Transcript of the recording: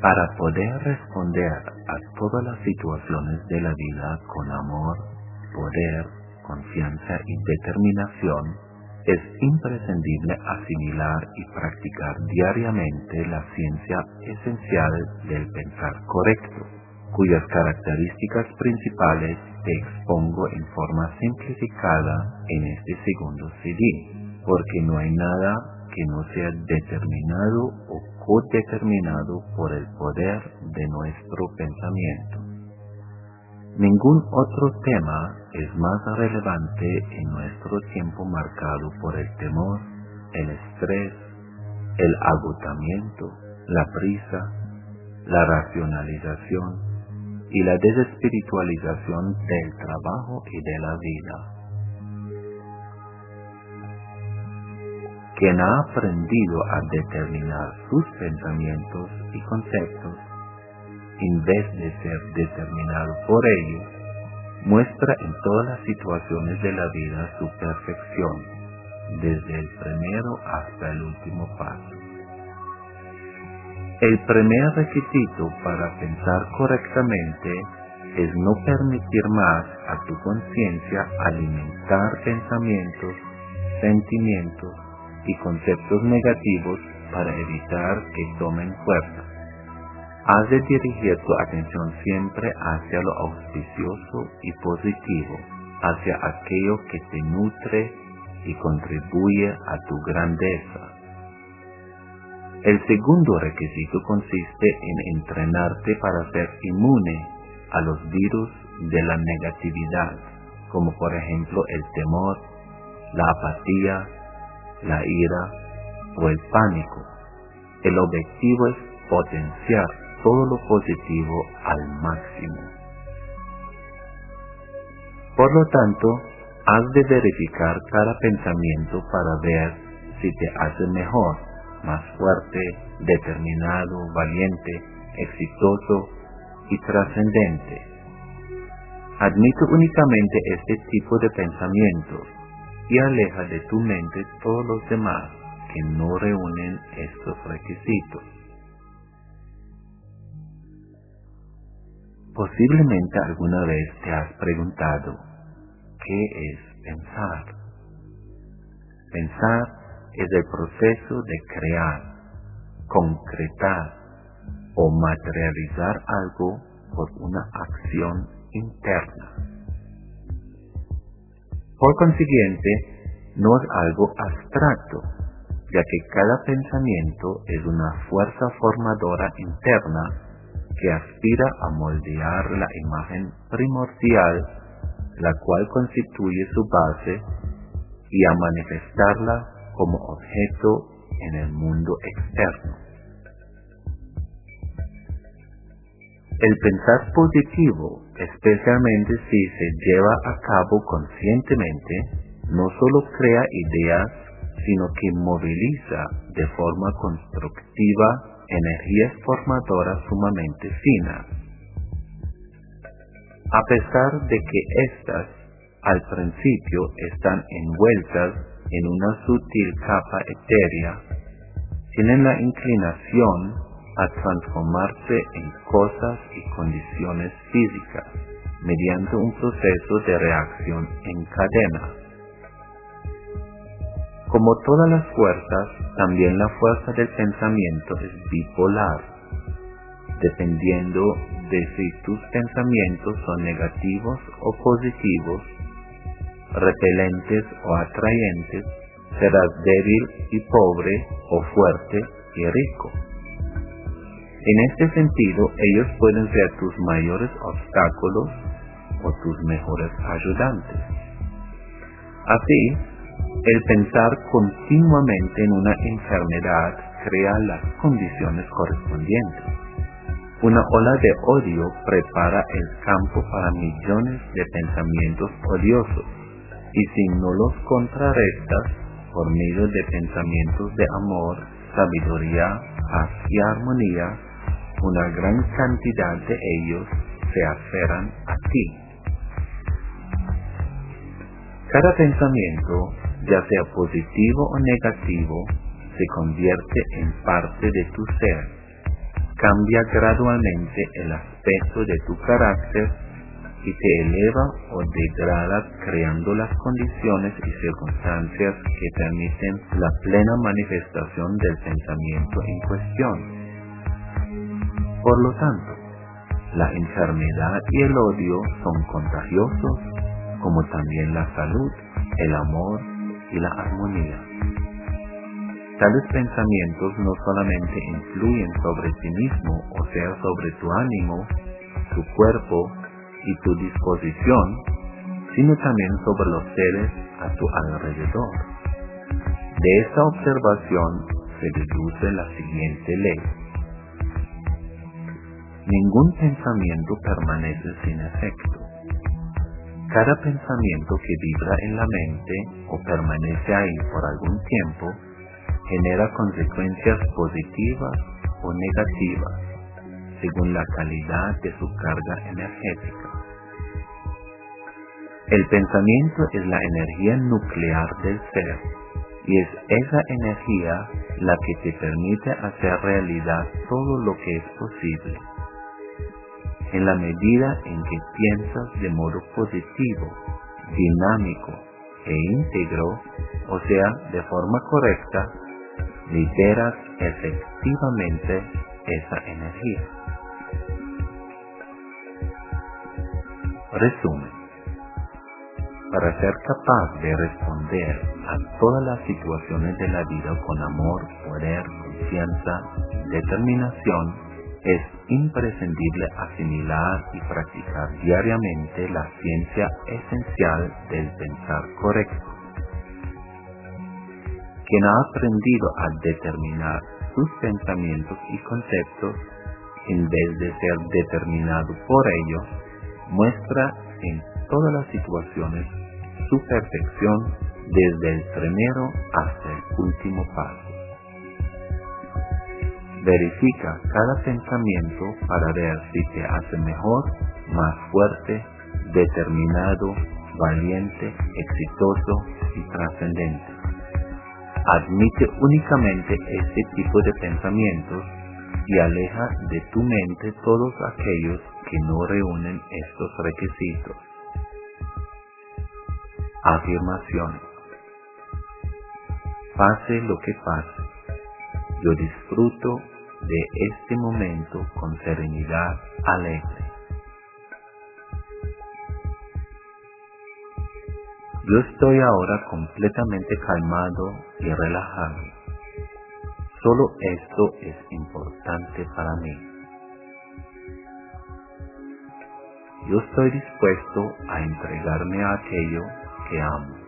Para poder responder a todas las situaciones de la vida con amor, poder, confianza y determinación, es imprescindible asimilar y practicar diariamente la ciencia esencial del pensar correcto, cuyas características principales te expongo en forma simplificada en este segundo CD, porque no hay nada que no sea determinado o codeterminado por el poder de nuestro pensamiento. Ningún otro tema es más relevante en nuestro tiempo marcado por el temor, el estrés, el agotamiento, la prisa, la racionalización y la desespiritualización del trabajo y de la vida. Quien ha aprendido a determinar sus pensamientos y conceptos en vez de ser determinado por ellos, muestra en todas las situaciones de la vida su perfección, desde el primero hasta el último paso. El primer requisito para pensar correctamente es no permitir más a tu conciencia alimentar pensamientos, sentimientos y conceptos negativos para evitar que tomen fuerza. Has de dirigir tu atención siempre hacia lo auspicioso y positivo, hacia aquello que te nutre y contribuye a tu grandeza. El segundo requisito consiste en entrenarte para ser inmune a los virus de la negatividad, como por ejemplo el temor, la apatía, la ira o el pánico. El objetivo es potenciar todo lo positivo al máximo. Por lo tanto, has de verificar cada pensamiento para ver si te hace mejor, más fuerte, determinado, valiente, exitoso y trascendente. Admite únicamente este tipo de pensamientos y aleja de tu mente todos los demás que no reúnen estos requisitos. Posiblemente alguna vez te has preguntado, ¿qué es pensar? Pensar es el proceso de crear, concretar o materializar algo por una acción interna. Por consiguiente, no es algo abstracto, ya que cada pensamiento es una fuerza formadora interna que aspira a moldear la imagen primordial, la cual constituye su base, y a manifestarla como objeto en el mundo externo. El pensar positivo, especialmente si se lleva a cabo conscientemente, no solo crea ideas, sino que moviliza de forma constructiva energías formadoras sumamente finas. A pesar de que éstas al principio están envueltas en una sutil capa etérea, tienen la inclinación a transformarse en cosas y condiciones físicas mediante un proceso de reacción en cadena como todas las fuerzas, también la fuerza del pensamiento es bipolar, dependiendo de si tus pensamientos son negativos o positivos, repelentes o atrayentes, serás débil y pobre o fuerte y rico. En este sentido, ellos pueden ser tus mayores obstáculos o tus mejores ayudantes. Así, el pensar continuamente en una enfermedad crea las condiciones correspondientes. Una ola de odio prepara el campo para millones de pensamientos odiosos y si no los contrarrestas por medio de pensamientos de amor, sabiduría, paz y armonía, una gran cantidad de ellos se aferran a ti. Cada pensamiento ya sea positivo o negativo, se convierte en parte de tu ser cambia gradualmente el aspecto de tu carácter y te eleva o degrada creando las condiciones y circunstancias que permiten la plena manifestación del pensamiento en cuestión. Por lo tanto, la enfermedad y el odio son contagiosos, como también la salud, el amor y la armonía. Tales pensamientos no solamente influyen sobre ti mismo, o sea, sobre tu ánimo, tu cuerpo y tu disposición, sino también sobre los seres a tu alrededor. De esta observación se deduce la siguiente ley. Ningún pensamiento permanece sin efecto. Cada pensamiento que vibra en la mente o permanece ahí por algún tiempo genera consecuencias positivas o negativas según la calidad de su carga energética. El pensamiento es la energía nuclear del ser y es esa energía la que te permite hacer realidad todo lo que es posible. En la medida en que piensas de modo positivo, dinámico e íntegro, o sea, de forma correcta, liberas efectivamente esa energía. Resumen. Para ser capaz de responder a todas las situaciones de la vida con amor, poder, confianza, determinación, es imprescindible asimilar y practicar diariamente la ciencia esencial del pensar correcto quien ha aprendido a determinar sus pensamientos y conceptos en vez de ser determinado por ellos, muestra en todas las situaciones su perfección desde el primero hasta el último paso. Verifica cada pensamiento para ver si te hace mejor, más fuerte, determinado, valiente, exitoso y trascendente admite únicamente este tipo de pensamientos y aleja de tu mente todos aquellos que no reúnen estos requisitos. Afirmación. Pase lo que pase, yo disfruto de este momento con serenidad alegre. Yo estoy ahora completamente calmado y relajado. Solo esto es importante para mí. Yo estoy dispuesto a entregarme a aquello que amo.